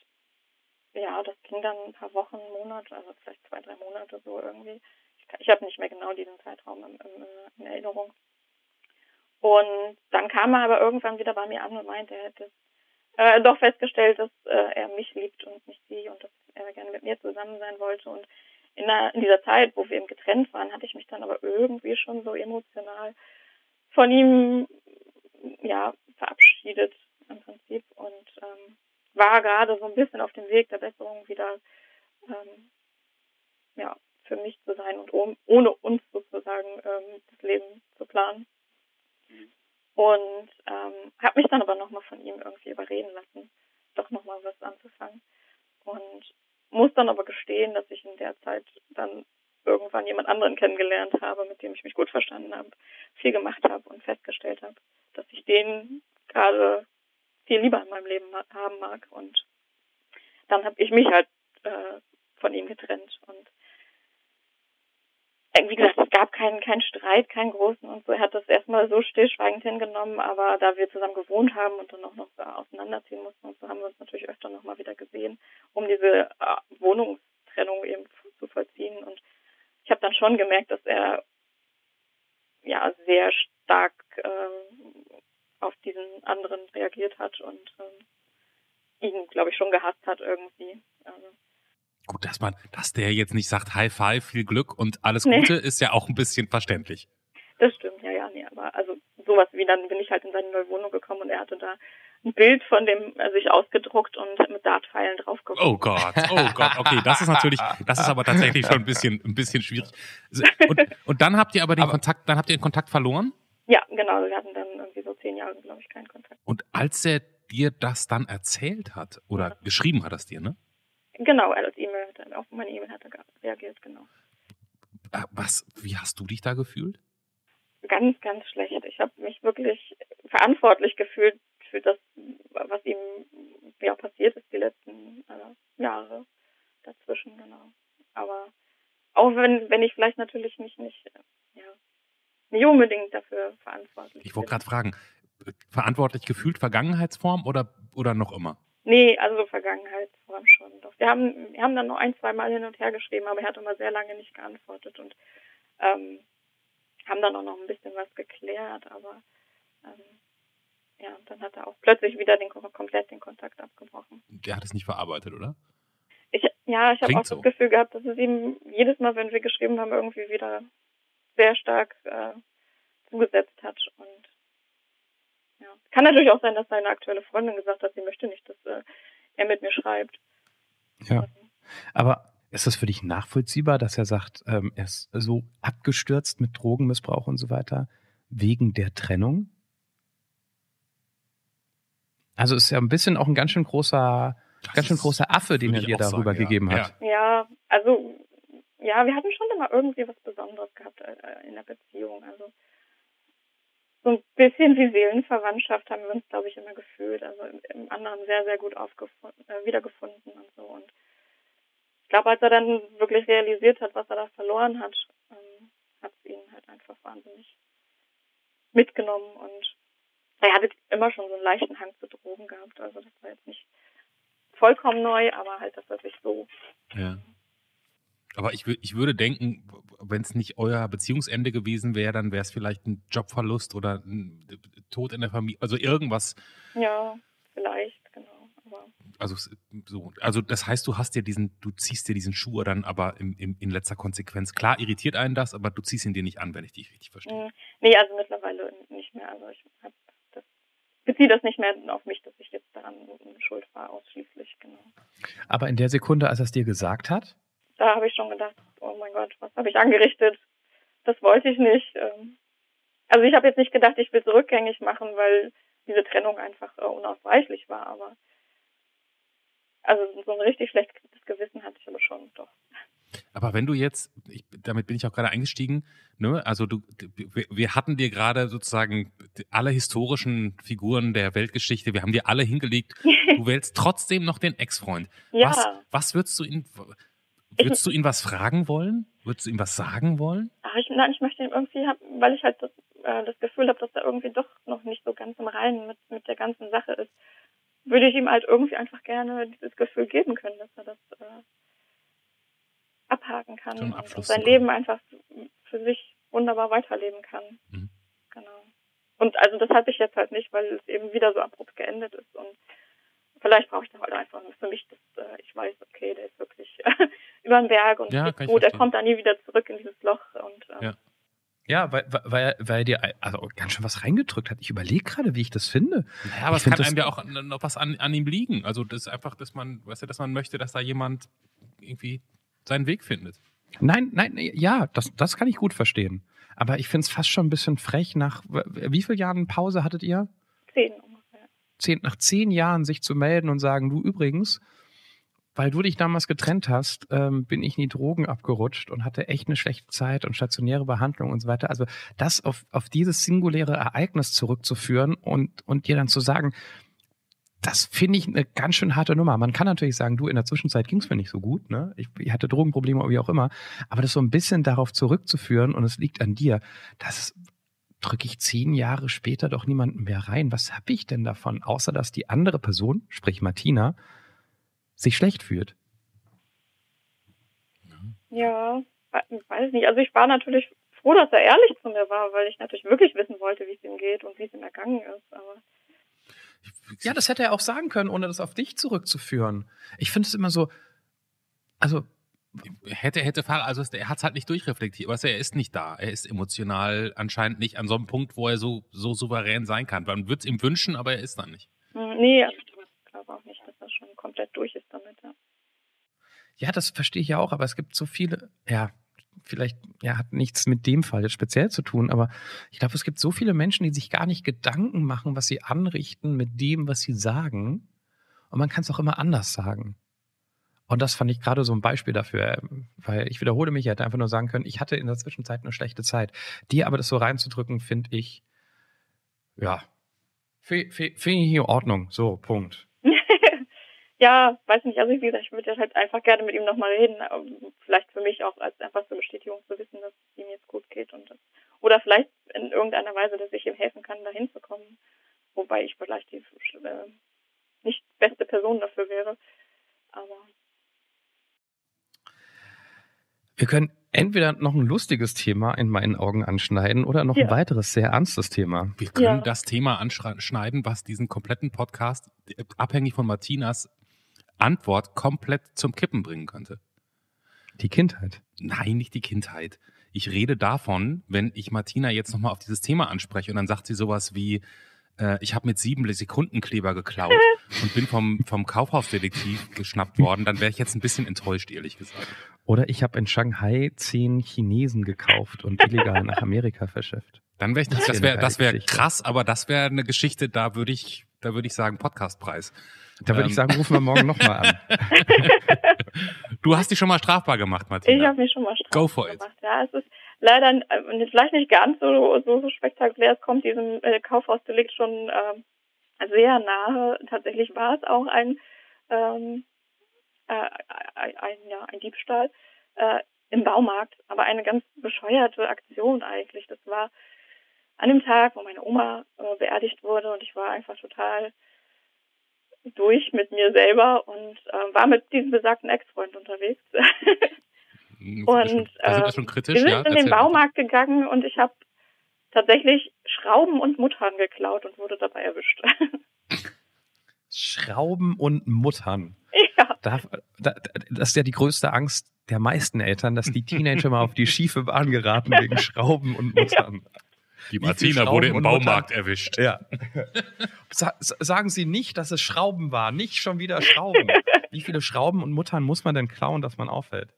ja, das ging dann ein paar Wochen, Monate, also vielleicht zwei, drei Monate so irgendwie. Ich, ich habe nicht mehr genau diesen Zeitraum in, in, in, Erinnerung. Und dann kam er aber irgendwann wieder bei mir an und meinte, er hätte äh, doch festgestellt, dass äh, er mich liebt und nicht sie und dass er gerne mit mir zusammen sein wollte. Und in, der, in dieser Zeit, wo wir eben getrennt waren, hatte ich mich dann aber irgendwie schon so emotional von ihm ja verabschiedet im Prinzip und ähm, war gerade so ein bisschen auf dem Weg der Besserung wieder ähm, ja für mich zu sein und ohne uns sozusagen ähm, das Leben zu planen. Mhm. Und ähm, habe mich dann aber nochmal von ihm irgendwie überreden lassen, doch nochmal was anzufangen. Und muss dann aber gestehen, dass ich in der Zeit dann irgendwann jemand anderen kennengelernt habe, mit dem ich mich gut verstanden habe, viel gemacht habe und festgestellt habe, dass ich den gerade viel lieber in meinem Leben haben mag. Und dann habe ich mich halt äh, von ihm getrennt. Und wie gesagt, es gab keinen keinen Streit, keinen großen und so. Er hat das erstmal so stillschweigend hingenommen, aber da wir zusammen gewohnt haben und dann auch noch so auseinanderziehen mussten und so, haben wir uns natürlich öfter nochmal wieder gesehen, um diese äh, Wohnungstrennung eben zu vollziehen. Und ich habe dann schon gemerkt, dass er ja sehr stark äh, auf diesen anderen reagiert hat und äh, ihn, glaube ich, schon gehasst hat irgendwie. Also. Gut, dass man, dass der jetzt nicht sagt, High Five, viel Glück und alles nee. Gute, ist ja auch ein bisschen verständlich. Das stimmt, ja, ja, nee, aber also sowas wie dann bin ich halt in seine neue Wohnung gekommen und er hatte da ein Bild von dem äh, sich ausgedruckt und mit Dartpfeilen drauf geguckt. Oh Gott, oh Gott, okay, das ist natürlich, das ist aber tatsächlich schon ein bisschen, ein bisschen schwierig. Und, und dann habt ihr aber den aber Kontakt, dann habt ihr den Kontakt verloren? Ja, genau, wir hatten dann irgendwie so zehn Jahre, glaube ich, keinen Kontakt. Und als er dir das dann erzählt hat oder ja. geschrieben hat, das dir, ne? Genau, er hat E-Mail, auf meine E-Mail hat er reagiert, genau. Äh, was, wie hast du dich da gefühlt? Ganz, ganz schlecht. Ich habe mich wirklich verantwortlich gefühlt für das, was ihm ja passiert ist die letzten äh, Jahre dazwischen, genau. Aber auch wenn, wenn ich vielleicht natürlich nicht, nicht, ja, nicht unbedingt dafür verantwortlich Ich wollte gerade fragen, verantwortlich gefühlt Vergangenheitsform oder, oder noch immer? Nee, also Vergangenheitsform schon. Doch. Wir haben, wir haben dann noch ein, zwei Mal hin und her geschrieben, aber er hat immer sehr lange nicht geantwortet und ähm, haben dann auch noch ein bisschen was geklärt, aber ähm, ja, dann hat er auch plötzlich wieder den komplett den Kontakt abgebrochen. Der hat es nicht verarbeitet, oder? Ich, ja, ich habe auch so. das Gefühl gehabt, dass es ihm jedes Mal, wenn wir geschrieben haben, irgendwie wieder sehr stark äh, zugesetzt hat. Und ja, kann natürlich auch sein, dass seine aktuelle Freundin gesagt hat, sie möchte nicht, dass äh, er mit mir schreibt. Ja, aber ist das für dich nachvollziehbar, dass er sagt, ähm, er ist so abgestürzt mit Drogenmissbrauch und so weiter wegen der Trennung? Also ist ja ein bisschen auch ein ganz schön großer, das ganz schön großer Affe, den er dir darüber sagen, gegeben ja. hat. Ja, also ja, wir hatten schon immer irgendwie was Besonderes gehabt äh, in der Beziehung. Also so ein bisschen wie Seelenverwandtschaft haben wir uns, glaube ich, immer gefühlt. Also im, anderen sehr, sehr gut aufgefunden, äh, wiedergefunden und so. Und ich glaube, als er dann wirklich realisiert hat, was er da verloren hat, ähm, hat es ihn halt einfach wahnsinnig mitgenommen und er hatte immer schon so einen leichten Hang zu Drogen gehabt. Also das war jetzt nicht vollkommen neu, aber halt, dass er sich so. Ja. Aber ich, ich würde denken, wenn es nicht euer Beziehungsende gewesen wäre, dann wäre es vielleicht ein Jobverlust oder ein Tod in der Familie, also irgendwas. Ja, vielleicht, genau. Aber also so, also das heißt, du hast dir diesen, du ziehst dir diesen Schuh dann aber im, im, in letzter Konsequenz. Klar irritiert einen das, aber du ziehst ihn dir nicht an, wenn ich dich richtig verstehe. Nee, also mittlerweile nicht mehr. Also ich habe beziehe das nicht mehr auf mich, dass ich jetzt daran schuld war, ausschließlich, genau. Aber in der Sekunde, als er es dir gesagt hat? Da habe ich schon gedacht, oh mein Gott, was habe ich angerichtet? Das wollte ich nicht. Ähm. Also ich habe jetzt nicht gedacht, ich will es rückgängig machen, weil diese Trennung einfach äh, unausweichlich war, aber also so ein richtig schlechtes Gewissen hatte ich aber schon, doch. Aber wenn du jetzt, ich, damit bin ich auch gerade eingestiegen, ne, also du, wir hatten dir gerade sozusagen alle historischen Figuren der Weltgeschichte, wir haben dir alle hingelegt. Du wählst trotzdem noch den Ex-Freund. Ja. Was, was würdest du ihn, würdest du ihn was fragen wollen? Würdest du ihm was sagen wollen? Ach, ich, nein, ich möchte ihn irgendwie, weil ich halt das, äh, das Gefühl habe, dass er irgendwie doch noch nicht so ganz im Reinen mit, mit der ganzen Sache ist, würde ich ihm halt irgendwie einfach gerne dieses Gefühl geben können, dass er das äh, abhaken kann und sein Leben einfach für sich wunderbar weiterleben kann. Mhm. Genau. Und also das hatte ich jetzt halt nicht, weil es eben wieder so abrupt geendet ist und vielleicht brauche ich da halt einfach für mich, dass äh, ich weiß, okay, der ist wirklich über den Berg und ja, gut, er kommt da nie wieder zurück in dieses Loch und äh, ja. Ja, weil, weil, weil er dir also ganz schön was reingedrückt hat. Ich überlege gerade, wie ich das finde. Ja, aber ich es kann einem ja auch noch was an, an ihm liegen. Also das ist einfach, dass man, weißt du, dass man möchte, dass da jemand irgendwie seinen Weg findet. Nein, nein, ja, das, das kann ich gut verstehen. Aber ich finde es fast schon ein bisschen frech. Nach wie vielen Jahren Pause hattet ihr? Zehn nach zehn Jahren sich zu melden und sagen, du übrigens, weil du dich damals getrennt hast, ähm, bin ich in die Drogen abgerutscht und hatte echt eine schlechte Zeit und stationäre Behandlung und so weiter. Also das auf, auf dieses singuläre Ereignis zurückzuführen und, und dir dann zu sagen, das finde ich eine ganz schön harte Nummer. Man kann natürlich sagen, du, in der Zwischenzeit ging es mir nicht so gut, ne? Ich, ich hatte Drogenprobleme, wie auch immer. Aber das so ein bisschen darauf zurückzuführen und es liegt an dir, das drücke ich zehn Jahre später doch niemanden mehr rein. Was habe ich denn davon, außer dass die andere Person, sprich Martina, sich schlecht fühlt? Ja, weiß nicht. Also ich war natürlich froh, dass er ehrlich zu mir war, weil ich natürlich wirklich wissen wollte, wie es ihm geht und wie es ihm ergangen ist. Aber ja, das hätte er auch sagen können, ohne das auf dich zurückzuführen. Ich finde es immer so, also hätte, hätte Fahrer, also er hat es halt nicht durchreflektiert, aber er ist nicht da. Er ist emotional anscheinend nicht an so einem Punkt, wo er so, so souverän sein kann. Man würde es ihm wünschen, aber er ist dann nicht. Hm, nee, ich glaube auch nicht, dass er schon komplett durch ist damit, ja. Ja, das verstehe ich ja auch, aber es gibt so viele, ja, vielleicht ja, hat nichts mit dem Fall jetzt speziell zu tun, aber ich glaube, es gibt so viele Menschen, die sich gar nicht Gedanken machen, was sie anrichten mit dem, was sie sagen. Und man kann es auch immer anders sagen. Und das fand ich gerade so ein Beispiel dafür, weil ich wiederhole mich, ich hätte einfach nur sagen können, ich hatte in der Zwischenzeit eine schlechte Zeit. Die aber das so reinzudrücken, finde ich, ja, finde ich in Ordnung. So, Punkt. ja, weiß nicht, also wie gesagt, ich würde halt einfach gerne mit ihm nochmal reden. Vielleicht für mich auch als einfach so Bestätigung zu wissen, dass es ihm jetzt gut geht und das, oder vielleicht in irgendeiner Weise, dass ich ihm helfen kann, da hinzukommen. Wobei ich vielleicht die äh, nicht beste Person dafür wäre. Aber wir können entweder noch ein lustiges Thema in meinen Augen anschneiden oder noch ja. ein weiteres sehr ernstes Thema. Wir können ja. das Thema anschneiden, was diesen kompletten Podcast abhängig von Martinas Antwort komplett zum Kippen bringen könnte. Die Kindheit. Nein, nicht die Kindheit. Ich rede davon, wenn ich Martina jetzt nochmal auf dieses Thema anspreche und dann sagt sie sowas wie, äh, ich habe mit sieben Sekundenkleber geklaut und bin vom, vom Kaufhausdetektiv geschnappt worden, dann wäre ich jetzt ein bisschen enttäuscht, ehrlich gesagt. Oder ich habe in Shanghai zehn Chinesen gekauft und illegal nach Amerika verschifft. Dann wäre ich nicht, das wäre das wäre krass, aber das wäre eine Geschichte, da würde ich, da würde ich sagen Podcastpreis. Da würde ähm. ich sagen, rufen wir morgen nochmal an. du hast dich schon mal strafbar gemacht, Martina. Ich habe mich schon mal strafbar Go for gemacht. It. Ja, es ist leider äh, vielleicht nicht ganz so, so, so spektakulär. Es kommt diesem äh, Kaufhausdelikt schon äh, sehr nahe. Tatsächlich war es auch ein, ähm, äh, ein, ja, ein Diebstahl äh, im Baumarkt, aber eine ganz bescheuerte Aktion eigentlich. Das war an dem Tag, wo meine Oma äh, beerdigt wurde und ich war einfach total durch mit mir selber und äh, war mit diesem besagten Ex-Freund unterwegs. und das schon kritisch, wir sind ja? in den Baumarkt gegangen und ich habe tatsächlich Schrauben und Muttern geklaut und wurde dabei erwischt. Schrauben und Muttern. Ja. Da, da, das ist ja die größte Angst der meisten Eltern, dass die Teenager mal auf die schiefe Bahn geraten wegen Schrauben und Muttern. Ja. Die Martina wurde im Baumarkt erwischt. Ja. Sa sagen Sie nicht, dass es Schrauben war, nicht schon wieder Schrauben. Wie viele Schrauben und Muttern muss man denn klauen, dass man auffällt?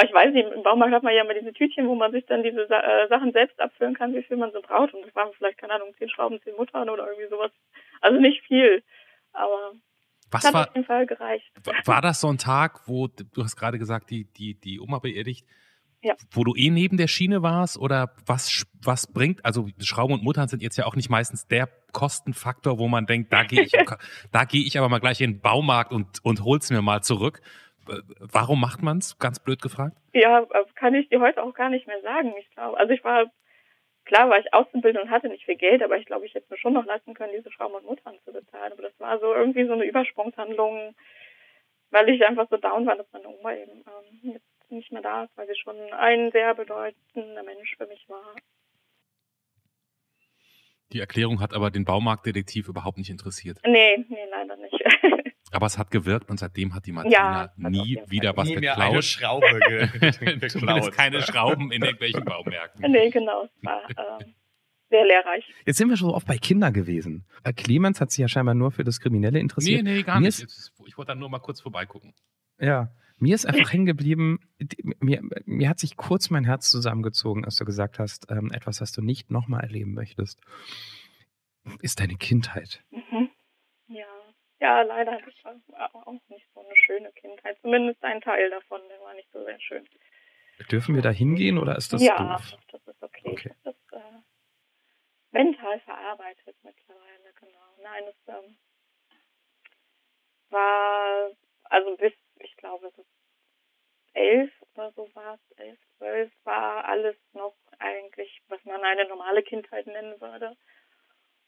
Aber ich weiß nicht, im Baumarkt hat man ja mal diese Tütchen, wo man sich dann diese äh, Sachen selbst abfüllen kann, wie viel man so braucht. Und das waren vielleicht, keine Ahnung, zehn Schrauben, zehn Muttern oder irgendwie sowas. Also nicht viel. Aber was hat war, auf jeden Fall gereicht. War das so ein Tag, wo, du hast gerade gesagt, die, die, die Oma beerdigt, ja. wo du eh neben der Schiene warst oder was, was bringt, also Schrauben und Muttern sind jetzt ja auch nicht meistens der Kostenfaktor, wo man denkt, da gehe ich, da gehe ich aber mal gleich in den Baumarkt und, und hol's mir mal zurück. Warum macht man's? Ganz blöd gefragt. Ja, kann ich dir heute auch gar nicht mehr sagen. Ich glaube, also ich war, klar war ich ausgebildet und hatte nicht viel Geld, aber ich glaube, ich hätte mir schon noch leisten können, diese Schrauben und Muttern zu bezahlen. Aber das war so irgendwie so eine Übersprungshandlung, weil ich einfach so down war, dass meine Oma eben ähm, jetzt nicht mehr da ist, weil sie schon ein sehr bedeutender Mensch für mich war. Die Erklärung hat aber den Baumarktdetektiv überhaupt nicht interessiert. Nee, nee, leider nicht. aber es hat gewirkt und seitdem hat die Martina ja, nie wieder was nie geklaut. Mehr eine Schraube ge geklaut. keine Schrauben in irgendwelchen Baumärkten. Nee, genau. Es war ähm, sehr lehrreich. Jetzt sind wir schon oft bei Kindern gewesen. Äh, Clemens hat sich ja scheinbar nur für das Kriminelle interessiert. Nee, nee, gar Mir nicht. Ich wollte dann nur mal kurz vorbeigucken. Ja, mir ist einfach hängen geblieben, mir, mir hat sich kurz mein Herz zusammengezogen, als du gesagt hast, ähm, etwas, was du nicht nochmal erleben möchtest, ist deine Kindheit. Mhm. Ja. Ja, leider hatte ich auch nicht so eine schöne Kindheit. Zumindest ein Teil davon, der war nicht so sehr schön. Dürfen wir da hingehen oder ist das ja, doof? das ist okay. Okay. Das ist äh, mental verarbeitet mittlerweile, genau. Nein, es ähm, war, also bis, ich glaube, so elf oder so war es, elf, zwölf, war alles noch eigentlich, was man eine normale Kindheit nennen würde.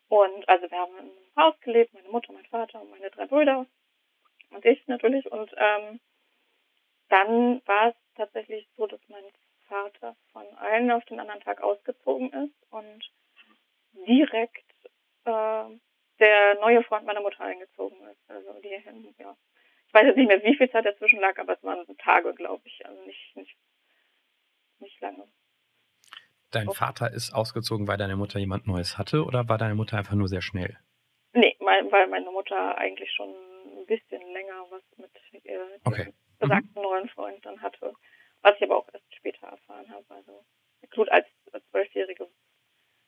Und also wir haben einem Haus gelebt, meine Mutter, mein Vater und meine drei Brüder und ich natürlich. Und ähm, dann war es tatsächlich so, dass mein Vater von einem auf den anderen Tag ausgezogen ist und direkt äh, der neue Freund meiner Mutter eingezogen ist. Also die, ja, ich weiß jetzt nicht mehr, wie viel Zeit dazwischen lag, aber es waren Tage, glaube ich, also nicht, nicht, nicht lange. Dein Okay. Vater ist ausgezogen, weil deine Mutter jemand Neues hatte oder war deine Mutter einfach nur sehr schnell? Nee, mein, weil meine Mutter eigentlich schon ein bisschen länger was mit äh, Okay. besagten neuen Freund dann hatte, was ich aber auch erst später erfahren habe. Also gut, als Zwölfjährige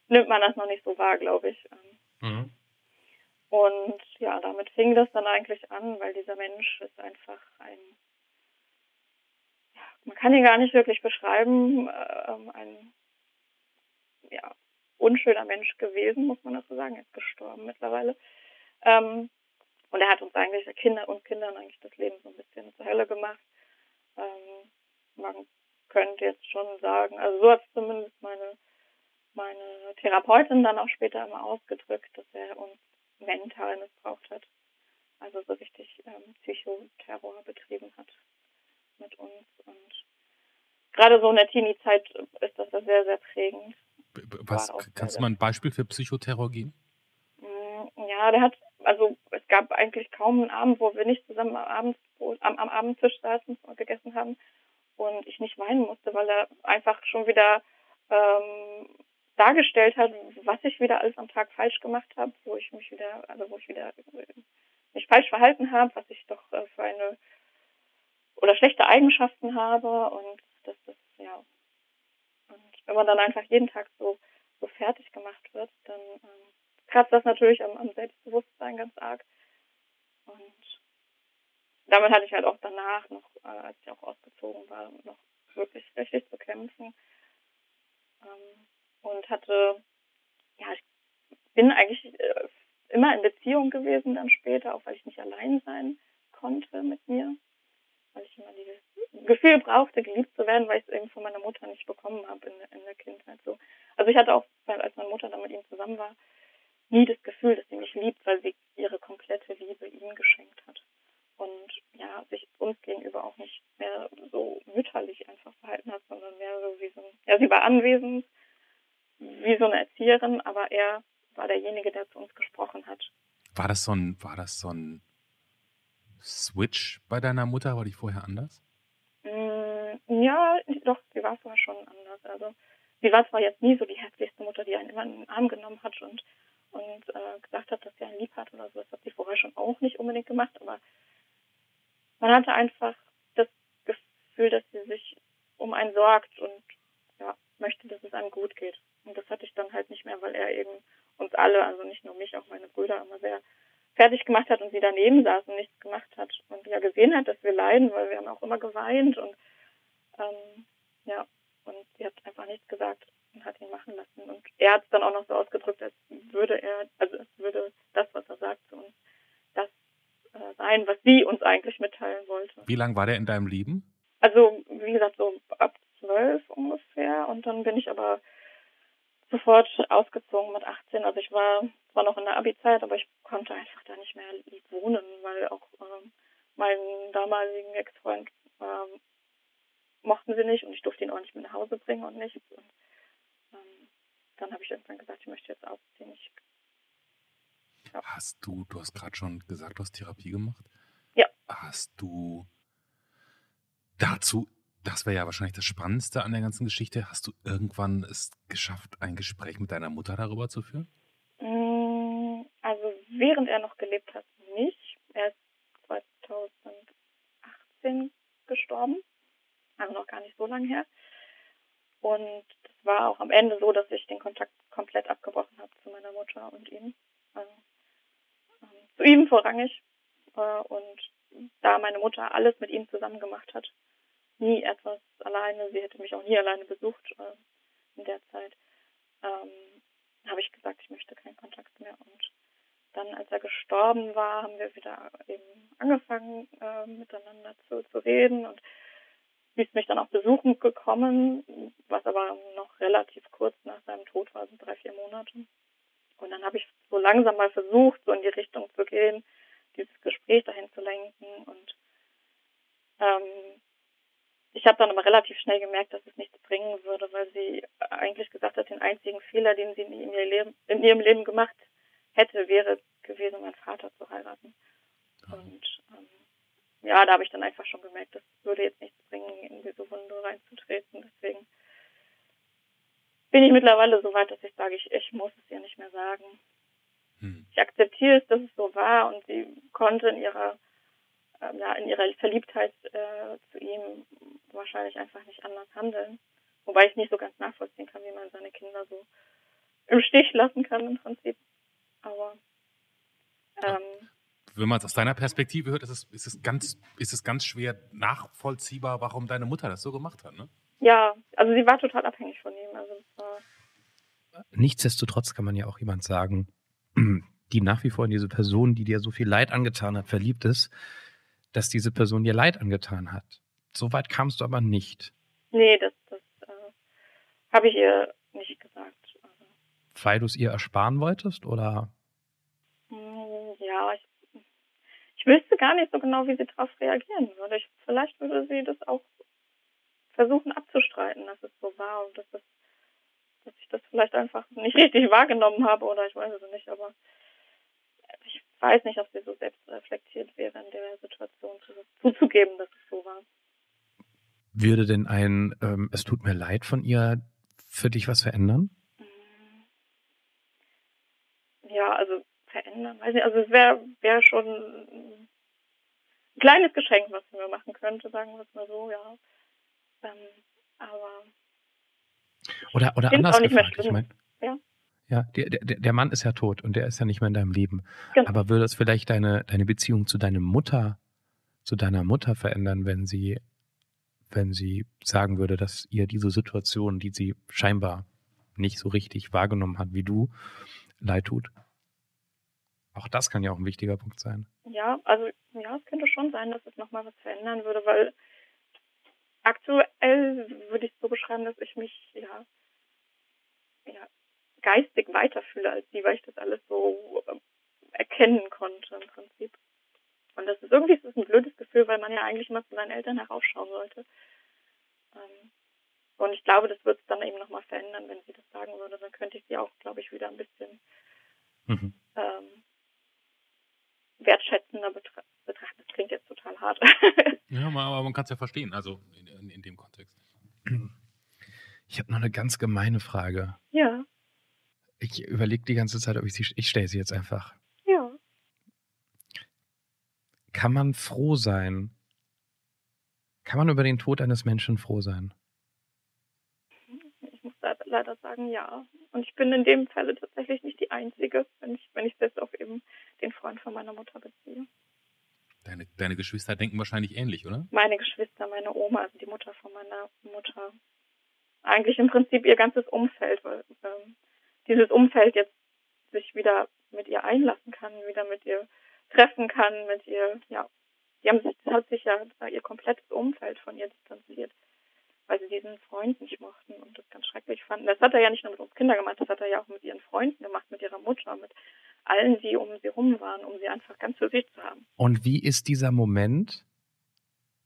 nimmt man das noch nicht so wahr, glaube ich. Ähm, Mhm. Und ja, damit fing das dann eigentlich an, weil dieser Mensch ist einfach ein, ja, man kann ihn gar nicht wirklich beschreiben, ähm, ein ja, unschöner Mensch gewesen, muss man so sagen. Er ist gestorben mittlerweile. Ähm, und er hat uns eigentlich, Kinder und Kindern eigentlich das Leben so ein bisschen zur Hölle gemacht. Ähm, man könnte jetzt schon sagen, also so hat es zumindest meine, meine Therapeutin dann auch später immer ausgedrückt, dass er uns mental missbraucht hat. Also so richtig ähm, Psychoterror betrieben hat mit uns. Und gerade so in der Teenie-Zeit ist das sehr, sehr prägend. Was, kannst du mal ein Beispiel für Psychoterror geben? Mm, Ja, der hat, also es gab eigentlich kaum einen Abend, wo wir nicht zusammen am, Abend, am, am Abendtisch saßen und gegessen haben und ich nicht weinen musste, weil er einfach schon wieder ähm, dargestellt hat, was ich wieder alles am Tag falsch gemacht habe, wo ich mich wieder, also wo ich wieder äh, mich falsch verhalten habe, was ich doch äh, für eine oder schlechte Eigenschaften habe und das ist ja und wenn man dann einfach jeden Tag so fertig gemacht wird, dann ähm, kratzt das natürlich am, am Selbstbewusstsein ganz arg. Und damit hatte ich halt auch danach noch, äh, als ich auch ausgezogen war, noch wirklich richtig zu kämpfen. Ähm, und hatte, ja, ich bin eigentlich äh, immer in Beziehung gewesen dann später, auch weil ich nicht allein sein konnte mit mir. Weil ich immer dieses Gefühl brauchte, geliebt zu werden, weil ich es eben von meiner Mutter nicht bekommen habe in, in der Kindheit. So. Also ich hatte auch, als meine Mutter dann mit ihm zusammen war, nie das Gefühl, dass sie mich liebt, weil sie ihre komplette Liebe ihm geschenkt hat. Und ja, sich uns gegenüber auch nicht mehr so mütterlich einfach verhalten hat, sondern mehr so wie so ein, ja, sie war anwesend, wie so eine Erzieherin, aber er war derjenige, der zu uns gesprochen hat. War das so ein, war das so ein Switch bei deiner Mutter? War die vorher anders? Mm, Ja, doch, sie war vorher schon anders. Also sie war zwar jetzt nie so die herzlichste Mutter, die einen immer in den Arm genommen hat und, und äh, gesagt hat, dass sie einen lieb hat oder so. Das hat sie vorher schon auch nicht unbedingt gemacht, aber man hatte einfach das Gefühl, dass sie sich um einen sorgt und ja, möchte, dass es einem gut geht. Und das hatte ich dann halt nicht mehr, weil er eben uns alle, also nicht nur mich, auch meine Brüder, immer sehr fertig gemacht hat und sie daneben saß und nichts gemacht hat und ja gesehen hat, dass wir leiden, weil wir haben auch immer geweint und ähm, ja, und sie hat einfach nichts gesagt und hat ihn machen lassen. Und er hat es dann auch noch so ausgedrückt, als würde er, also als würde das, was er sagt, zu uns das äh, sein, was sie uns eigentlich mitteilen wollte. Wie lange war der in deinem Leben? Also, wie gesagt, so ab zwölf ungefähr. Und dann bin ich aber sofort ausgezogen mit 18. Also ich war zwar noch in der Abi-Zeit, aber ich konnte einfach da nicht mehr wohnen, weil auch ähm, meinen damaligen Ex-Freund ähm, mochten sie nicht und ich durfte ihn auch nicht mit nach Hause bringen und nichts. Und ähm, dann habe ich irgendwann gesagt, ich möchte jetzt ausziehen. Ich, Hast du, du hast gerade schon gesagt, du hast Therapie gemacht? Ja. Hast du dazu, das wäre ja wahrscheinlich das Spannendste an der ganzen Geschichte, hast du irgendwann es geschafft, ein Gespräch mit deiner Mutter darüber zu führen? Mm, Also während er noch gelebt hat, nicht. Er ist 2018 gestorben, also noch gar nicht so lange her. Und das war auch am Ende so, dass ich den Kontakt komplett abgebrochen habe zu meiner Mutter und ihm. Also, ähm, zu ihm vorrangig, äh, und da meine Mutter alles mit ihm zusammen gemacht hat, nie etwas alleine, sie hätte mich auch nie alleine besucht äh, in der Zeit, ähm, habe ich gesagt, ich möchte keinen Kontakt mehr. Und dann, als er gestorben war, haben wir wieder eben angefangen, äh, miteinander zu, zu reden und sie ist mich dann auch besuchen gekommen, was aber noch relativ kurz nach seinem Tod war, so drei, vier Monate. Und dann habe ich so langsam mal versucht, so in die Richtung zu gehen, dieses Gespräch dahin zu lenken. Und ähm, ich habe dann aber relativ schnell gemerkt, dass es nichts bringen würde, weil sie eigentlich gesagt hat, den einzigen Fehler, den sie in ihrem Leben, in ihrem Leben gemacht hätte, wäre gewesen, meinen Vater zu heiraten. Und ähm, ja, da habe ich dann einfach schon gemerkt, das würde jetzt nichts bringen, in diese Wunde reinzutreten. Deswegen bin ich mittlerweile so weit, dass ich sage, ich, ich muss es ihr nicht mehr sagen. Hm. Ich akzeptiere es, dass es so war und sie konnte in ihrer ähm, ja, in ihrer Verliebtheit äh, zu ihm wahrscheinlich einfach nicht anders handeln. Wobei ich nicht so ganz nachvollziehen kann, wie man seine Kinder so im Stich lassen kann im Prinzip. Aber ähm, wenn man es aus deiner Perspektive hört, ist es, ist es ganz, ist es ganz schwer nachvollziehbar, warum deine Mutter das so gemacht hat, ne? Ja, also sie war total abhängig von ihm. Also Nichtsdestotrotz kann man ja auch jemand sagen, die nach wie vor in diese Person, die dir so viel Leid angetan hat, verliebt ist, dass diese Person dir Leid angetan hat. So weit kamst du aber nicht. Nee, das, das äh, habe ich ihr nicht gesagt. Weil du es ihr ersparen wolltest, oder? Hm, ja, ich, ich wüsste gar nicht so genau, wie sie darauf reagieren würde. Ich, vielleicht würde sie das auch versuchen abzustreiten, dass es so war und dass, es, dass ich das vielleicht einfach nicht richtig wahrgenommen habe oder ich weiß es nicht, aber ich weiß nicht, ob sie so selbst reflektiert wäre in der Situation zuzugeben, dass es so war. Würde denn ein ähm, Es tut mir leid von ihr für dich was verändern? Ja, also verändern, weiß nicht, also es wäre wär schon ein kleines Geschenk, was sie mir machen könnte, sagen wir es mal so, ja. Ähm, aber oder oder anders gefragt, ich meine, ja. Ja, der, der, der Mann ist ja tot und der ist ja nicht mehr in deinem Leben. Genau. Aber würde es vielleicht deine, deine Beziehung zu deiner Mutter, zu deiner Mutter verändern, wenn sie, wenn sie sagen würde, dass ihr diese Situation, die sie scheinbar nicht so richtig wahrgenommen hat wie du, leid tut? Auch das kann ja auch ein wichtiger Punkt sein. Ja, also ja, es könnte schon sein, dass es nochmal was verändern würde, weil aktuell würde ich so beschreiben, dass ich mich ja, ja geistig weiterfühle als sie, weil ich das alles so ähm, erkennen konnte im Prinzip. Und das ist irgendwie das ist ein blödes Gefühl, weil man ja eigentlich immer zu seinen Eltern heraufschauen sollte. Ähm, und ich glaube, das wird es dann eben nochmal verändern, wenn sie das sagen würde. Dann könnte ich sie auch, glaube ich, wieder ein bisschen mhm. ähm, wertschätzender betrachten. Das klingt jetzt total hart. ja, aber man kann es ja verstehen, also in, in, in dem Kontext. Ich habe noch eine ganz gemeine Frage. Ja. Ich überlege die ganze Zeit, ob ich sie. Ich stelle sie jetzt einfach. Kann man froh sein? Kann man über den Tod eines Menschen froh sein? Ich muss leider sagen, ja. Und ich bin in dem Falle tatsächlich nicht die Einzige, wenn ich, wenn ich das auf eben den Freund von meiner Mutter beziehe. Deine, deine Geschwister denken wahrscheinlich ähnlich, oder? Meine Geschwister, meine Oma, also die Mutter von meiner Mutter. Eigentlich im Prinzip ihr ganzes Umfeld, weil ähm, dieses Umfeld jetzt sich wieder mit ihr einlassen kann, wieder mit ihr treffen kann, mit ihr, ja, die haben sich, hat sich ja ihr komplettes Umfeld von ihr distanziert, weil sie diesen Freund nicht mochten und das ganz schrecklich fanden. Das hat er ja nicht nur mit uns Kindern gemacht, das hat er ja auch mit ihren Freunden gemacht, mit ihrer Mutter, mit allen, die um sie rum waren, um sie einfach ganz für sich zu haben. Und wie ist dieser Moment?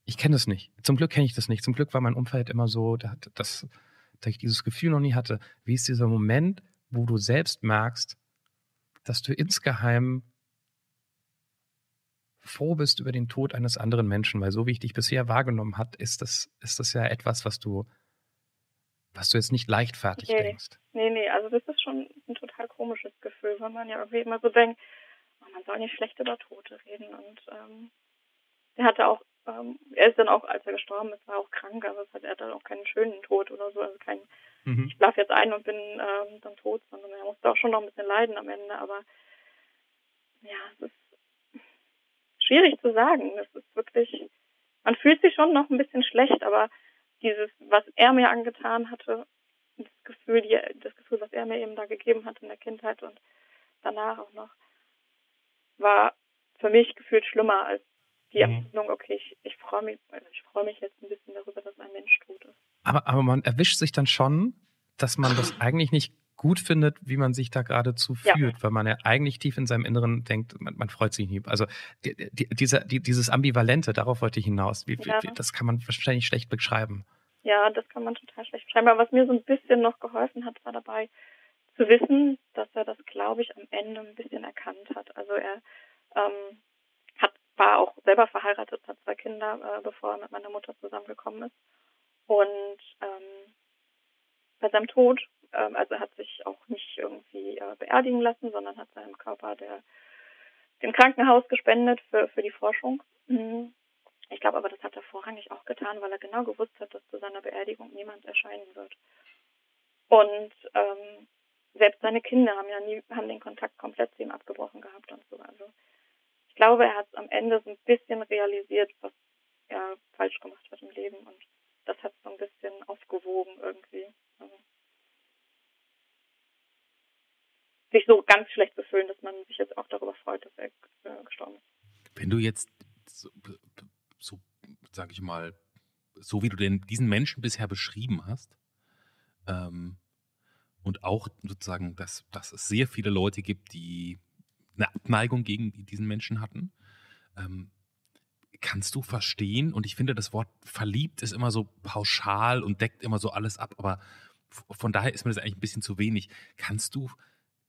Ich kenne das nicht. Zum Glück kenne ich das nicht. Zum Glück war mein Umfeld immer so, dass, dass ich dieses Gefühl noch nie hatte. Wie ist dieser Moment, wo du selbst merkst, dass du insgeheim froh bist über den Tod eines anderen Menschen, weil so wie ich dich bisher wahrgenommen hat, ist das, ist das ja etwas, was du, was du jetzt nicht leichtfertig nee, denkst. Nee, nee, also das ist schon ein total komisches Gefühl, weil man ja irgendwie immer so denkt, oh, man soll nicht schlecht über Tote reden und ähm, er hatte auch, ähm, er ist dann auch, als er gestorben ist, war auch krank, also er hatte auch keinen schönen Tod oder so, also kein mhm. ich schlafe jetzt ein und bin ähm, dann tot, sondern er musste auch schon noch ein bisschen leiden am Ende, aber ja, es ist schwierig zu sagen. Das ist wirklich, man fühlt sich schon noch ein bisschen schlecht, aber dieses, was er mir angetan hatte, das Gefühl, die, das Gefühl, was er mir eben da gegeben hat in der Kindheit und danach auch noch, war für mich gefühlt schlimmer als die mhm. Empfindung, okay, ich, ich freue mich, ich freue mich jetzt ein bisschen darüber, dass ein Mensch tot ist. Aber, aber man erwischt sich dann schon, dass man das eigentlich nicht gut findet, wie man sich da geradezu fühlt, ja. weil man ja eigentlich tief in seinem Inneren denkt, man, man freut sich nie. Also die, die, dieser, die, dieses Ambivalente, darauf wollte ich hinaus. Wie, ja. wie, das kann man wahrscheinlich schlecht beschreiben. Ja, das kann man total schlecht beschreiben. Aber was mir so ein bisschen noch geholfen hat, war dabei zu wissen, dass er das, glaube ich, am Ende ein bisschen erkannt hat. Also er ähm, hat, war auch selber verheiratet, hat zwei Kinder, äh, bevor er mit meiner Mutter zusammengekommen ist. Und ähm, bei seinem Tod, ähm, also hat sich auch nicht irgendwie äh, beerdigen lassen, sondern hat seinen Körper der, dem Krankenhaus gespendet für, für die Forschung. Mhm. Ich glaube aber, das hat er vorrangig auch getan, weil er genau gewusst hat, dass zu seiner Beerdigung niemand erscheinen wird. Und ähm, selbst seine Kinder haben ja nie, haben den Kontakt komplett zu ihm abgebrochen gehabt und so. Also ich glaube, er hat am Ende so ein bisschen realisiert, was er falsch gemacht hat im Leben und das hat so ein bisschen aufgewogen irgendwie. Also sich so ganz schlecht zu dass man sich jetzt auch darüber freut, dass er äh, gestorben ist. Wenn du jetzt so, so sage ich mal, so wie du den, diesen Menschen bisher beschrieben hast, ähm, und auch sozusagen, dass, dass es sehr viele Leute gibt, die eine Abneigung gegen diesen Menschen hatten. Ähm, kannst du verstehen, und ich finde, das Wort verliebt ist immer so pauschal und deckt immer so alles ab, aber von daher ist mir das eigentlich ein bisschen zu wenig. Kannst du,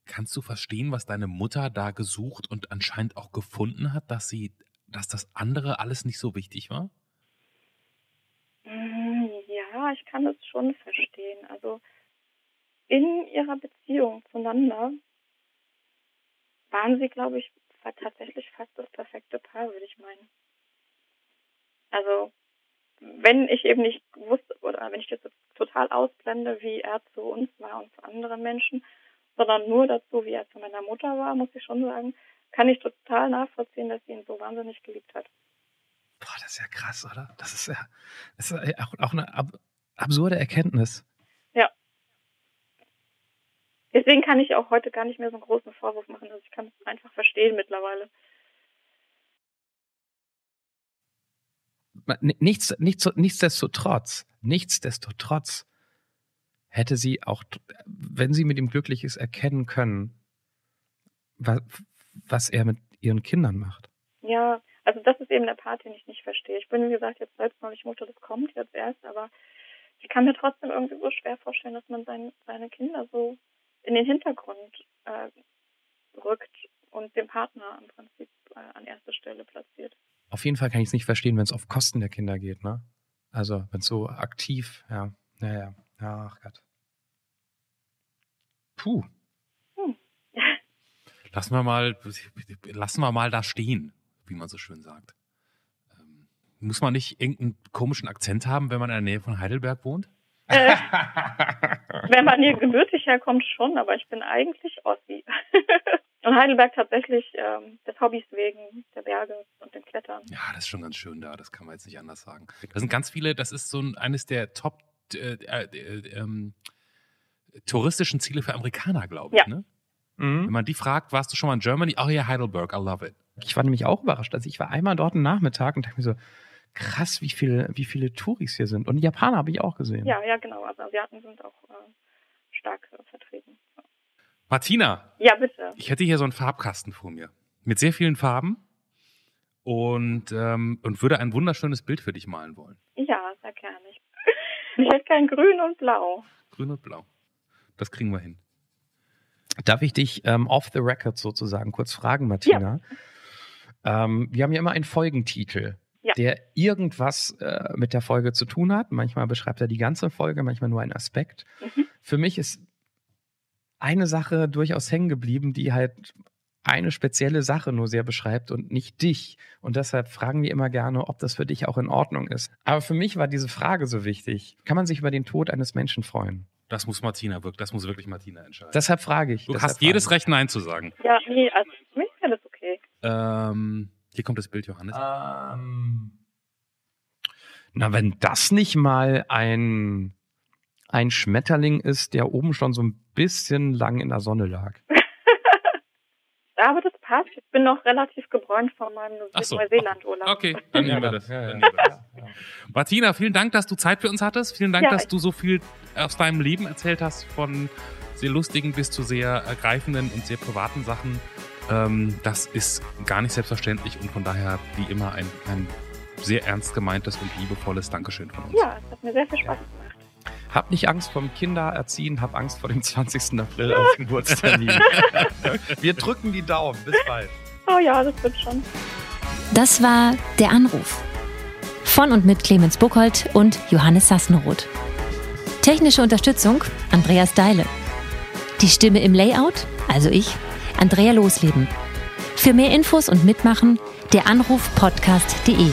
kannst du verstehen, was deine Mutter da gesucht und anscheinend auch gefunden hat, dass sie, dass das andere alles nicht so wichtig war? Mm, ja, ich kann es schon verstehen. Also in ihrer Beziehung zueinander waren sie, glaube ich, tatsächlich fast das perfekte Paar, würde ich meinen. Also, wenn ich eben nicht wusste, oder wenn ich das total ausblende, wie er zu uns war und zu anderen Menschen, sondern nur dazu, wie er zu meiner Mutter war, muss ich schon sagen, kann ich total nachvollziehen, dass sie ihn so wahnsinnig geliebt hat. Boah, das ist ja krass, oder? Das ist ja, das ist ja auch, eine ab absurde Erkenntnis. Deswegen kann ich auch heute gar nicht mehr so einen großen Vorwurf machen. Also ich kann es einfach verstehen mittlerweile. Nichts, nichts, nichtsdestotrotz, nichtsdestotrotz hätte sie auch, wenn sie mit ihm glücklich ist, erkennen können, was, was er mit ihren Kindern macht. Ja, also das ist eben der Part, den ich nicht verstehe. Ich bin, wie gesagt, jetzt selbst noch nicht Mutter, das kommt jetzt erst, aber ich kann mir trotzdem irgendwie so schwer vorstellen, dass man sein, seine Kinder so in den Hintergrund äh, rückt und den Partner im Prinzip äh, an erste Stelle platziert. Auf jeden Fall kann ich es nicht verstehen, wenn es auf Kosten der Kinder geht, ne? Also wenn es so aktiv, ja, naja, ja, ach Gott. Puh. Hm. lassen wir mal, lassen wir mal da stehen, wie man so schön sagt. Ähm, muss man nicht irgendeinen komischen Akzent haben, wenn man in der Nähe von Heidelberg wohnt? Äh, wenn man hier gebürtig herkommt, schon, aber ich bin eigentlich Ossi. und Heidelberg tatsächlich ähm, des Hobbys wegen, der Berge und dem Klettern. Ja, das ist schon ganz schön da, das kann man jetzt nicht anders sagen. Da sind ganz viele, das ist so ein, eines der Top äh, äh, äh, ähm, touristischen Ziele für Amerikaner, glaube ich. Ja. Ne? Mhm. Wenn man die fragt, warst du schon mal in Germany? Oh ja, Heidelberg, I love it. Ich war nämlich auch überrascht. Also ich war einmal dort einen Nachmittag und dachte mir so, krass, wie viele, wie viele Touris hier sind. Und die Japaner habe ich auch gesehen. Ja, ja, genau. Also Asiaten sind auch äh, stark äh, vertreten. Martina. Ja, bitte. Ich hätte hier so einen Farbkasten vor mir. Mit sehr vielen Farben. Und, ähm, und würde ein wunderschönes Bild für dich malen wollen. Ja, sehr gerne. Ich hätte kein Grün und Blau. Grün und Blau. Das kriegen wir hin. Darf ich dich ähm, off the record sozusagen kurz fragen, Martina? Ja. Ähm, wir haben ja immer einen Folgentitel ja. der irgendwas äh, mit der Folge zu tun hat. Manchmal beschreibt er die ganze Folge, manchmal nur einen Aspekt. Mhm. Für mich ist eine Sache durchaus hängen geblieben, die halt eine spezielle Sache nur sehr beschreibt und nicht dich. Und deshalb fragen wir immer gerne, ob das für dich auch in Ordnung ist. Aber für mich war diese Frage so wichtig. Kann man sich über den Tod eines Menschen freuen? Das muss Martina wirklich, das muss wirklich Martina entscheiden. Deshalb frage ich. Du hast jedes Recht, Nein zu sagen. Ja, nee, also für mich wäre das okay. Ähm, Hier kommt das Bild, Johannes. Ähm, na, wenn das nicht mal ein, ein Schmetterling ist, der oben schon so ein bisschen lang in der Sonne lag. Aber das passt. Ich bin noch relativ gebräunt von meinem so. Neuseeland-Urlaub. Okay, dann nehmen wir das. Ja, ja. Das. Martina, vielen Dank, dass du Zeit für uns hattest. Vielen Dank, Ja, dass du so viel aus deinem Leben erzählt hast, von sehr lustigen bis zu sehr ergreifenden und sehr privaten Sachen. Ähm, das ist gar nicht selbstverständlich und von daher wie immer ein, ein sehr ernst gemeintes und liebevolles Dankeschön von uns. Ja, es hat mir sehr viel Spaß gemacht. Hab nicht Angst vom Kindererziehen, hab Angst vor dem 20. April auf Geburtstermin. Wir drücken die Daumen. Bis bald. Oh ja, das wird schon. Das war Der Anruf. Von und mit Clemens Buchholz und Johannes Sassenroth. Technische Unterstützung Andreas Deile. Die Stimme im Layout, also ich, Andrea Losleben. Für mehr Infos und Mitmachen der Anruf podcast.de.